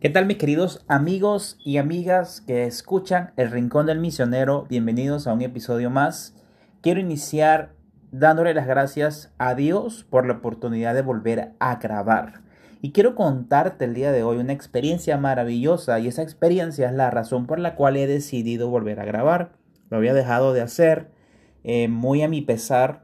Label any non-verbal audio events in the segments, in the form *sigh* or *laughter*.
¿Qué tal mis queridos amigos y amigas que escuchan El Rincón del Misionero? Bienvenidos a un episodio más. Quiero iniciar dándole las gracias a Dios por la oportunidad de volver a grabar. Y quiero contarte el día de hoy una experiencia maravillosa y esa experiencia es la razón por la cual he decidido volver a grabar. Lo había dejado de hacer eh, muy a mi pesar,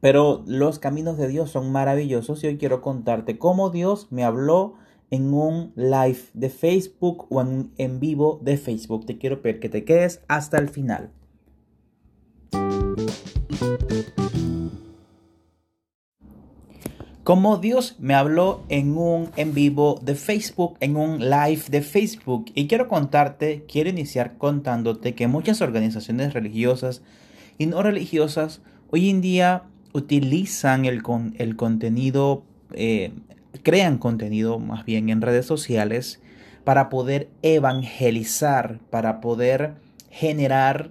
pero los caminos de Dios son maravillosos y hoy quiero contarte cómo Dios me habló en un live de Facebook o en, en vivo de Facebook. Te quiero pedir que te quedes hasta el final. Como Dios me habló en un en vivo de Facebook, en un live de Facebook. Y quiero contarte, quiero iniciar contándote que muchas organizaciones religiosas y no religiosas hoy en día utilizan el, el contenido eh, crean contenido más bien en redes sociales para poder evangelizar, para poder generar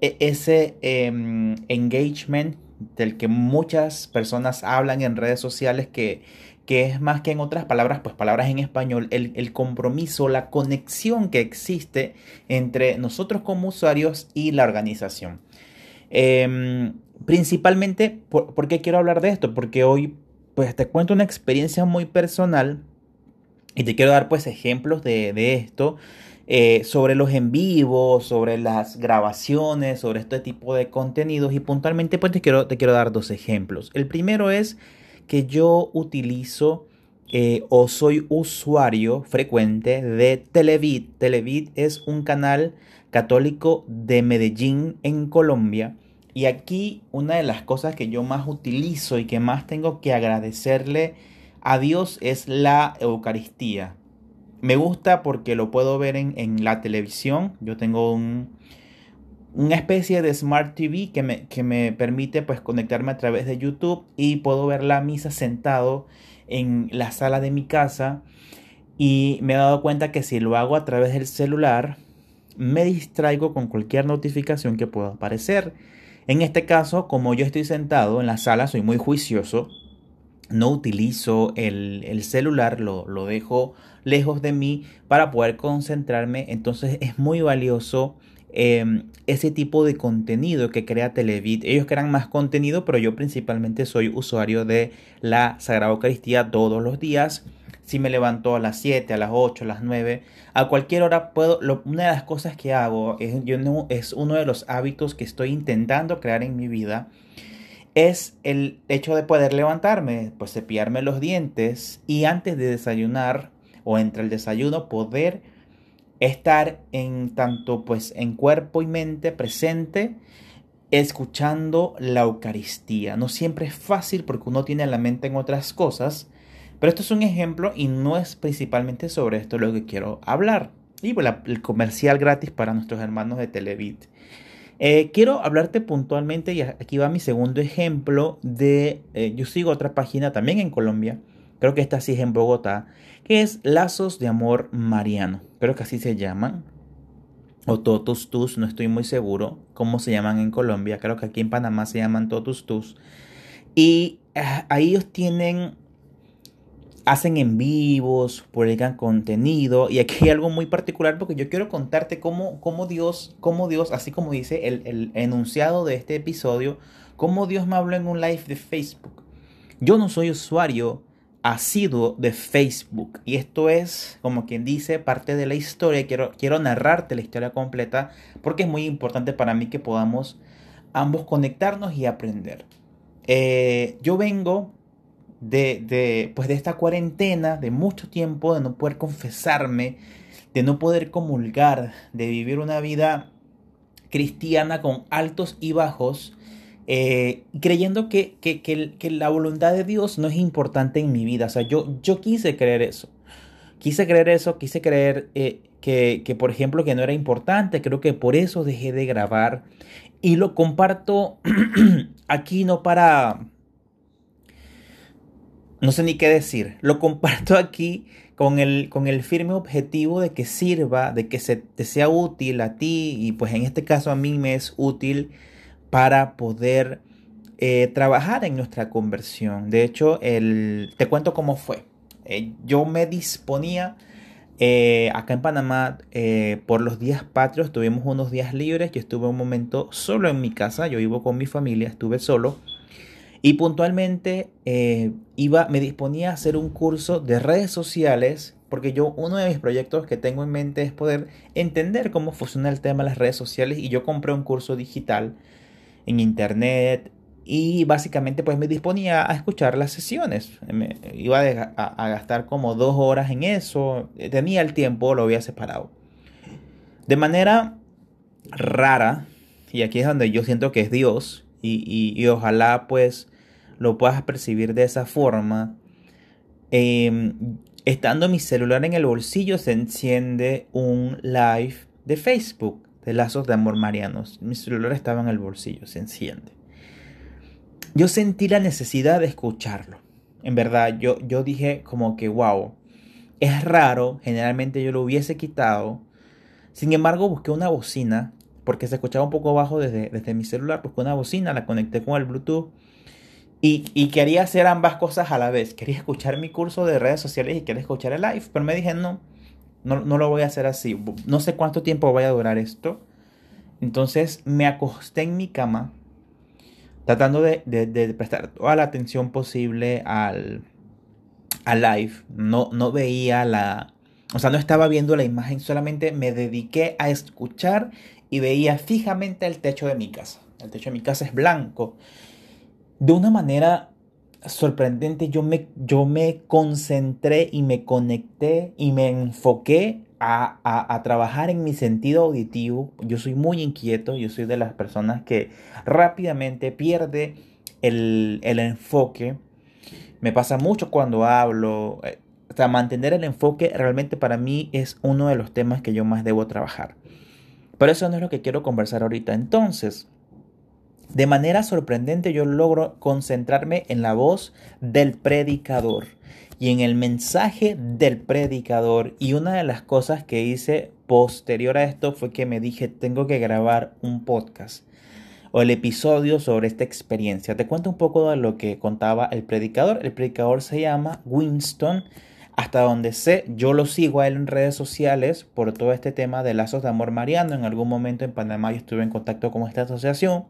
e-, ese em, engagement del que muchas personas hablan en redes sociales que, que es más que en otras palabras, pues palabras en español, el, compromiso, la conexión que existe entre nosotros como usuarios y la organización. Em, principalmente, por, qué quiero hablar de esto? Porque hoy pues te cuento una experiencia muy personal y te quiero dar pues ejemplos de, esto. Eh, sobre los en vivo, sobre las grabaciones, sobre este tipo de contenidos y puntualmente pues te quiero, te quiero dar dos ejemplos. El primero es que yo utilizo eh, o soy usuario frecuente de Televid. Televid es un canal católico de Medellín en Colombia y aquí una de las cosas que yo más utilizo y que más tengo que agradecerle a Dios es la Eucaristía. Me gusta porque lo puedo ver en, la televisión. Yo tengo un, una especie de Smart TV que me, que me permite pues conectarme a través de YouTube y puedo ver la misa sentado en la sala de mi casa. Y me he dado cuenta que si lo hago a través del celular, me distraigo con cualquier notificación que pueda aparecer. En este caso, como yo estoy sentado en la sala, soy muy juicioso, no utilizo el, celular, lo, dejo lejos de mí para poder concentrarme. Entonces es muy valioso em, ese tipo de contenido que crea Televid. Ellos crean más contenido, pero yo principalmente soy usuario de la Sagrada Eucaristía todos los días si me levanto a las 7, a las 8, a las 9, a cualquier hora puedo, una de las cosas que hago, es, yo no, es uno de los hábitos que estoy intentando crear en mi vida, es el hecho de poder levantarme, pues cepillarme los dientes y antes de desayunar o entre el desayuno poder estar en tanto pues en cuerpo y mente presente escuchando la Eucaristía. No siempre es fácil porque uno tiene la mente en otras cosas, pero esto es un ejemplo y no es principalmente sobre esto lo que quiero hablar. Y bueno, el comercial gratis para nuestros hermanos de Televit. Eh, quiero hablarte puntualmente, y aquí va mi segundo ejemplo de, eh, yo sigo otra página también en Colombia, creo que esta sí es en Bogotá, que es Lazos de Amor Mariano, creo que así se llaman, o Totus Tus, no estoy muy seguro cómo se llaman en Colombia, creo que aquí en Panamá se llaman Totus Tus, y eh, ahí ellos tienen hacen en vivos, publican contenido. Y aquí hay algo muy particular porque yo quiero contarte cómo, cómo Dios, cómo Dios, así como dice el, el, enunciado de este episodio, cómo Dios me habló en un live de Facebook. Yo no soy usuario asiduo de Facebook. Y esto es, como quien dice, parte de la historia. Quiero, quiero narrarte la historia completa porque es muy importante para mí que podamos ambos conectarnos y aprender. Eh, yo vengo de, pues de esta cuarentena, de mucho tiempo, de no poder confesarme, de no poder comulgar, de vivir una vida cristiana con altos y bajos, eh, creyendo que, que, la voluntad de Dios no es importante en mi vida. O sea, yo, yo quise creer eso. Quise creer eso, quise creer eh, que, que, por ejemplo, que no era importante. Creo que por eso dejé de grabar. Y lo comparto *clears throat* aquí no para no sé ni qué decir. Lo comparto aquí con el, con el firme objetivo de que sirva, de que se, te sea útil a ti y pues en este caso a mí me es útil para poder eh, trabajar en nuestra conversión. De hecho, el, te cuento cómo fue. Eh, yo me disponía Eh, acá en Panamá, por los días patrios, tuvimos unos días libres. Yo estuve un momento solo en mi casa. Yo vivo con mi familia, estuve solo. Y puntualmente eh, iba, me disponía a hacer un curso de redes sociales. Porque yo, uno de mis proyectos que tengo en mente es poder entender cómo funciona el tema de las redes sociales. Y yo compré un curso digital en internet, y básicamente pues me disponía a escuchar las sesiones. Me iba a, gastar como dos horas en eso. Tenía el tiempo, lo había separado. De manera rara, y aquí es donde yo siento que es Dios, y, ojalá pues lo puedas percibir de esa forma. Em, estando mi celular en el bolsillo se enciende un live de Facebook de Lazos de Amor Marianos. Mi celular estaba en el bolsillo, se enciende yo sentí la necesidad de escucharlo. En verdad, yo, yo dije como que, wow, es raro, generalmente yo lo hubiese quitado. Sin embargo, busqué una bocina, porque se escuchaba un poco bajo desde, desde mi celular, busqué una bocina, la conecté con el Bluetooth. Y, y, quería hacer ambas cosas a la vez. Quería escuchar mi curso de redes sociales y quería escuchar el live. Pero me dije, no, no, no lo voy a hacer así. No sé cuánto tiempo vaya a durar esto. Entonces me acosté en mi cama tratando de, prestar toda la atención posible al, al live. No, no veía la... O sea, no estaba viendo la imagen, solamente me dediqué a escuchar y veía fijamente el techo de mi casa. El techo de mi casa es blanco. De una manera sorprendente, yo me, yo me concentré y me conecté y me enfoqué a, trabajar en mi sentido auditivo. Yo soy muy inquieto, yo soy de las personas que rápidamente pierde el, enfoque. Me pasa mucho cuando hablo. Eh, o mantener el enfoque realmente para mí es uno de los temas que yo más debo trabajar. Pero eso no es lo que quiero conversar ahorita. Entonces, de manera sorprendente yo logro concentrarme en la voz del predicador y en el mensaje del predicador. Y una de las cosas que hice posterior a esto fue que me dije, tengo que grabar un podcast o el episodio sobre esta experiencia. Te cuento un poco de lo que contaba el predicador. El predicador se llama Winston. Hasta donde sé, yo lo sigo a él en redes sociales por todo este tema de lazos de amor mariano. En algún momento en Panamá yo estuve en contacto con esta asociación.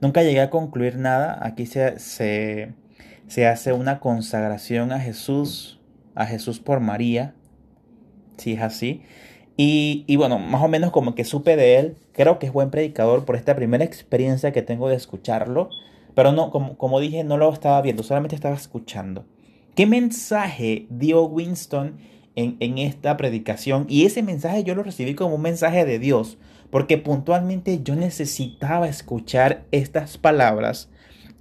Nunca llegué a concluir nada. Aquí se, se se hace una consagración a Jesús, a Jesús por María, si es así. Y, bueno, más o menos como que supe de él, creo que es buen predicador por esta primera experiencia que tengo de escucharlo, pero no, como, como dije, no lo estaba viendo, solamente estaba escuchando. ¿Qué mensaje dio Winston en, en esta predicación? Y ese mensaje yo lo recibí como un mensaje de Dios, porque puntualmente yo necesitaba escuchar estas palabras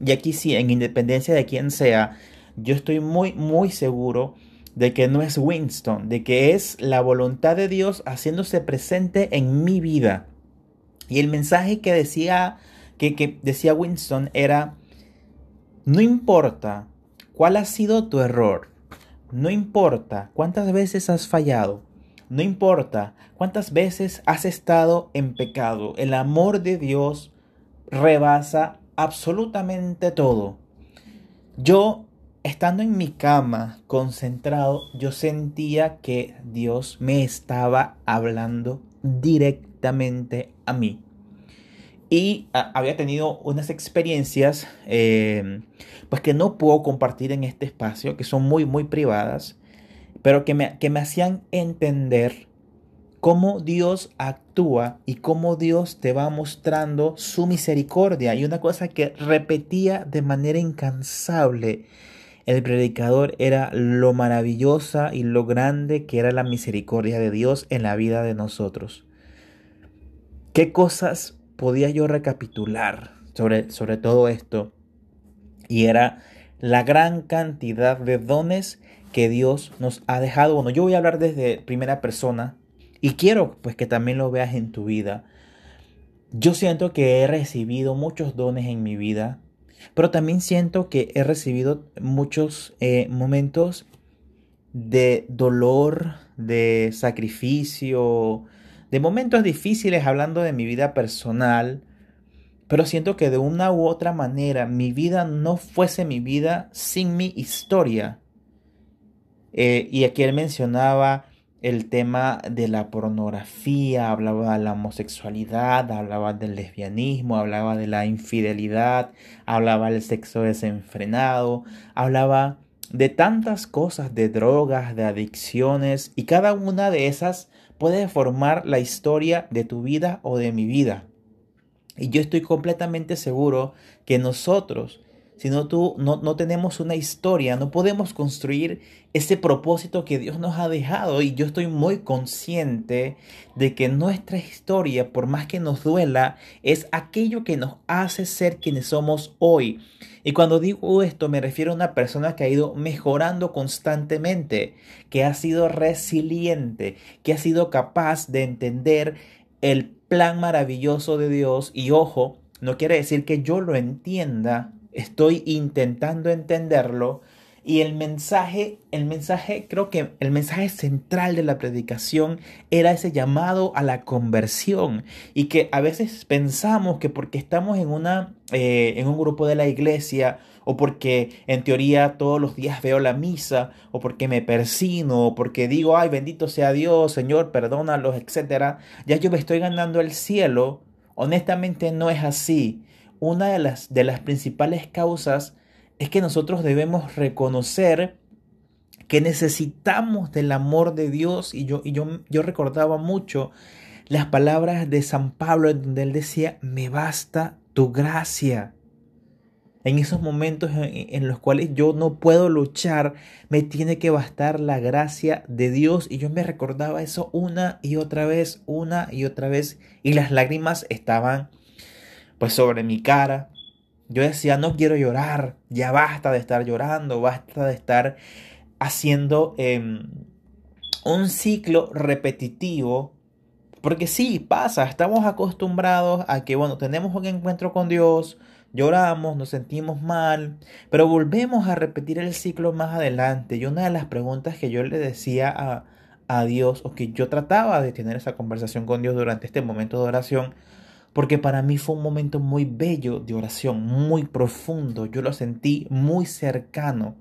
y aquí sí, en independencia de quién sea, yo estoy muy, muy seguro de que no es Winston, de que es la voluntad de Dios haciéndose presente en mi vida. Y el mensaje que decía, que, que decía Winston era, no importa cuál ha sido tu error, no importa cuántas veces has fallado, no importa cuántas veces has estado en pecado, el amor de Dios rebasa absolutamente todo. Yo, estando en mi cama, concentrado, yo sentía que Dios me estaba hablando directamente a mí. Y había tenido unas experiencias, em, pues que no puedo compartir en este espacio, que son muy, muy privadas, pero que me, que me hacían entender cómo Dios actúa y cómo Dios te va mostrando su misericordia. Y una cosa que repetía de manera incansable el predicador era lo maravillosa y lo grande que era la misericordia de Dios en la vida de nosotros. ¿Qué cosas podía yo recapitular sobre, sobre todo esto? Y era la gran cantidad de dones que Dios nos ha dejado. Bueno, yo voy a hablar desde primera persona y quiero pues que también lo veas en tu vida. Yo siento que he recibido muchos dones en mi vida, pero también siento que he recibido muchos eh, momentos de dolor, de sacrificio, de momentos difíciles hablando de mi vida personal, pero siento que de una u otra manera mi vida no fuese mi vida sin mi historia. Eh, y aquí él mencionaba el tema de la pornografía, hablaba de la homosexualidad, hablaba del lesbianismo, hablaba de la infidelidad, hablaba del sexo desenfrenado, hablaba de tantas cosas, de drogas, de adicciones, y cada una de esas puede formar la historia de tu vida o de mi vida. Y yo estoy completamente seguro que nosotros si no, tú, no, no tenemos una historia, no podemos construir ese propósito que Dios nos ha dejado. Y yo estoy muy consciente de que nuestra historia, por más que nos duela, es aquello que nos hace ser quienes somos hoy. Y cuando digo esto me refiero a una persona que ha ido mejorando constantemente, que ha sido resiliente, que ha sido capaz de entender el plan maravilloso de Dios. Y ojo, no quiere decir que yo lo entienda estoy intentando entenderlo y el mensaje, el mensaje, creo que el mensaje central de la predicación era ese llamado a la conversión. Y que a veces pensamos que porque estamos en, una, eh, en un grupo de la iglesia, o porque en teoría todos los días veo la misa, o porque me persino, o porque digo, ay, bendito sea Dios, Señor, perdónalos, etcétera, ya yo me estoy ganando el cielo. Honestamente no es así una de las, de las principales causas es que nosotros debemos reconocer que necesitamos del amor de Dios y yo, y yo, yo recordaba mucho las palabras de San Pablo en donde él decía, me basta tu gracia. En esos momentos en, los cuales yo no puedo luchar, me tiene que bastar la gracia de Dios. Y yo me recordaba eso una y otra vez, una y otra vez. Y las lágrimas estaban pues sobre mi cara. Yo decía, no quiero llorar, ya basta de estar llorando, basta de estar haciendo em, un ciclo repetitivo. Porque sí, pasa, estamos acostumbrados a que, bueno, tenemos un encuentro con Dios, lloramos, nos sentimos mal, pero volvemos a repetir el ciclo más adelante. Y una de las preguntas que yo le decía a, a Dios, o que yo trataba de tener esa conversación con Dios durante este momento de oración, porque para mí fue un momento muy bello de oración, muy profundo, yo lo sentí muy cercano.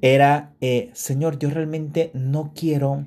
Era, eh, Señor, yo realmente no quiero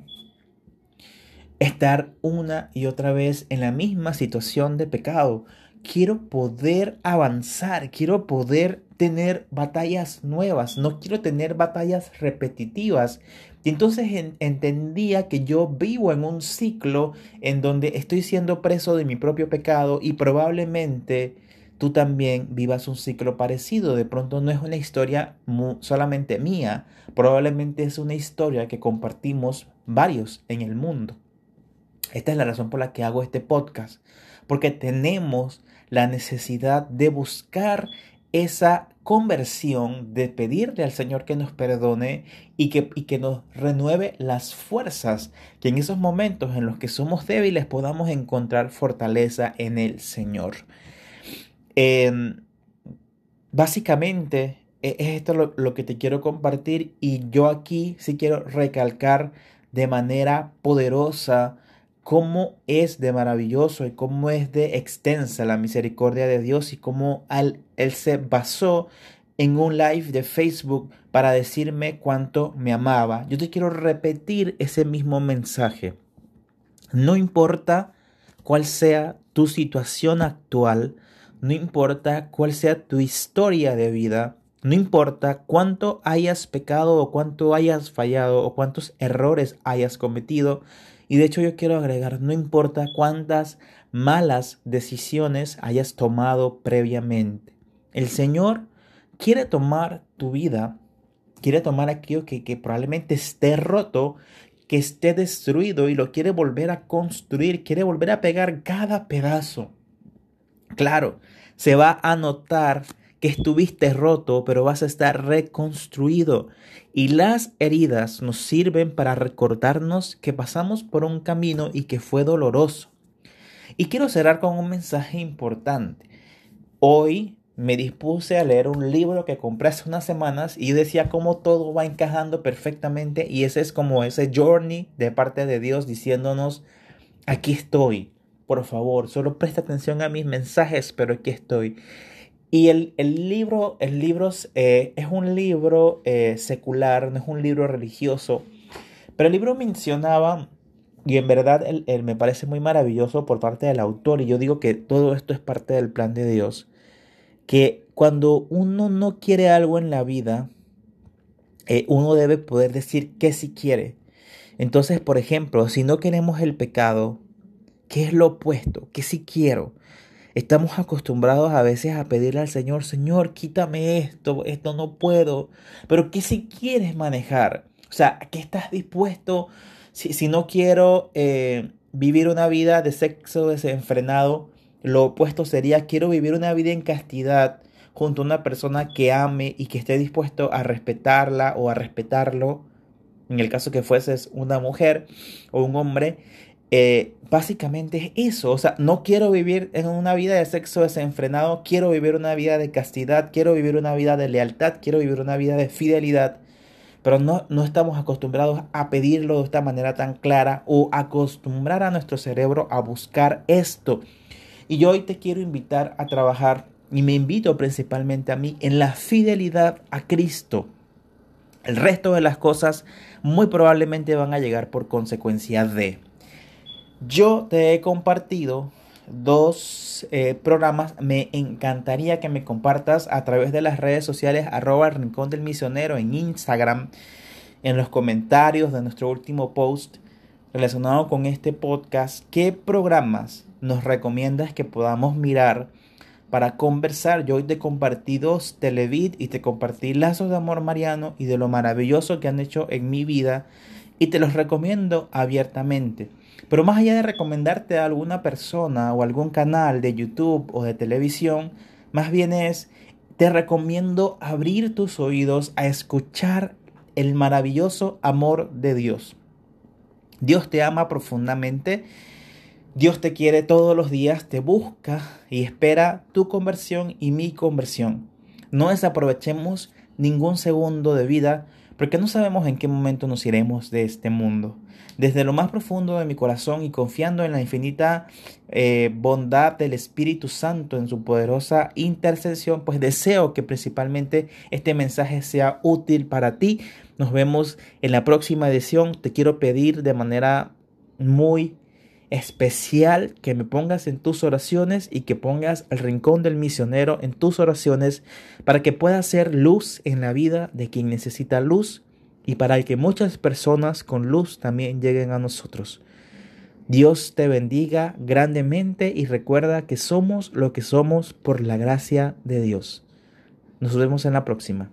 estar una y otra vez en la misma situación de pecado. Quiero poder avanzar, quiero poder tener batallas nuevas, no quiero tener batallas repetitivas. Y entonces entendía que yo vivo en un ciclo en donde estoy siendo preso de mi propio pecado y probablemente tú también vivas un ciclo parecido. De pronto no es una historia solamente mía, probablemente es una historia que compartimos varios en el mundo. Esta es la razón por la que hago este podcast, porque tenemos la necesidad de buscar esa conversión, de pedirle al Señor que nos perdone y que, que nos renueve las fuerzas, que en esos momentos en los que somos débiles podamos encontrar fortaleza en el Señor. Em, básicamente e, es esto lo, lo que te quiero compartir y yo aquí sí quiero recalcar de manera poderosa cómo es de maravilloso y cómo es de extensa la misericordia de Dios y cómo él, él se basó en un live de Facebook para decirme cuánto me amaba. Yo te quiero repetir ese mismo mensaje. No importa cuál sea tu situación actual, no importa cuál sea tu historia de vida, no importa cuánto hayas pecado o cuánto hayas fallado o cuántos errores hayas cometido, y de hecho yo quiero agregar, no importa cuántas malas decisiones hayas tomado previamente. El Señor quiere tomar tu vida, quiere tomar aquello que, que probablemente esté roto, que esté destruido y lo quiere volver a construir, quiere volver a pegar cada pedazo. Claro, se va a notar que estuviste roto, pero vas a estar reconstruido. Y las heridas nos sirven para recordarnos que pasamos por un camino y que fue doloroso. Y quiero cerrar con un mensaje importante. Hoy me dispuse a leer un libro que compré hace unas semanas y decía cómo todo va encajando perfectamente y ese es como ese journey de parte de Dios diciéndonos, aquí estoy, por favor, solo presta atención a mis mensajes, pero aquí estoy. Y el, libro, el libro eh, es un libro eh, secular, no es un libro religioso, Pero el libro mencionaba, y en verdad él, me parece muy maravilloso por parte del autor, y yo digo que todo esto es parte del plan de Dios, que cuando uno no quiere algo en la vida, eh, uno debe poder decir que sí quiere. Entonces, por ejemplo, si no queremos el pecado, ¿qué es lo opuesto? Que sí quiero. Estamos acostumbrados a veces a pedirle al Señor, Señor, quítame esto, esto no puedo. Pero ¿qué si quieres manejar? O sea, ¿qué estás dispuesto? Si, si no quiero eh, vivir una vida de sexo desenfrenado, lo opuesto sería, quiero vivir una vida en castidad junto a una persona que ame y que esté dispuesto a respetarla o a respetarlo. En el caso que fueses una mujer o un hombre, eh, básicamente es eso. O sea, no quiero vivir en una vida de sexo desenfrenado, quiero vivir una vida de castidad, quiero vivir una vida de lealtad, quiero vivir una vida de fidelidad. Pero no, no estamos acostumbrados a pedirlo de esta manera tan clara o acostumbrar a nuestro cerebro a buscar esto. Y yo hoy te quiero invitar a trabajar, y me invito principalmente a mí, en la fidelidad a Cristo. El resto de las cosas muy probablemente van a llegar por consecuencia de... Yo te he compartido dos eh, programas. Me encantaría que me compartas a través de las redes sociales arroba rincón del misionero en Instagram, en los comentarios de nuestro último post relacionado con este podcast. ¿Qué programas nos recomiendas que podamos mirar para conversar? Yo hoy te compartí dos Televid y te compartí Lazos de Amor Mariano y de lo maravilloso que han hecho en mi vida y te los recomiendo abiertamente. Pero más allá de recomendarte a alguna persona o algún canal de YouTube o de televisión, más bien es, te recomiendo abrir tus oídos a escuchar el maravilloso amor de Dios. Dios te ama profundamente, Dios te quiere todos los días, te busca y espera tu conversión y mi conversión. No desaprovechemos ningún segundo de vida porque no sabemos en qué momento nos iremos de este mundo. Desde lo más profundo de mi corazón y confiando en la infinita eh, bondad del Espíritu Santo en su poderosa intercesión, pues deseo que principalmente este mensaje sea útil para ti. Nos vemos en la próxima edición. Te quiero pedir de manera muy especial que me pongas en tus oraciones y que pongas el rincón del misionero en tus oraciones para que pueda ser luz en la vida de quien necesita luz y para que muchas personas con luz también lleguen a nosotros. Dios te bendiga grandemente y recuerda que somos lo que somos por la gracia de Dios. Nos vemos en la próxima.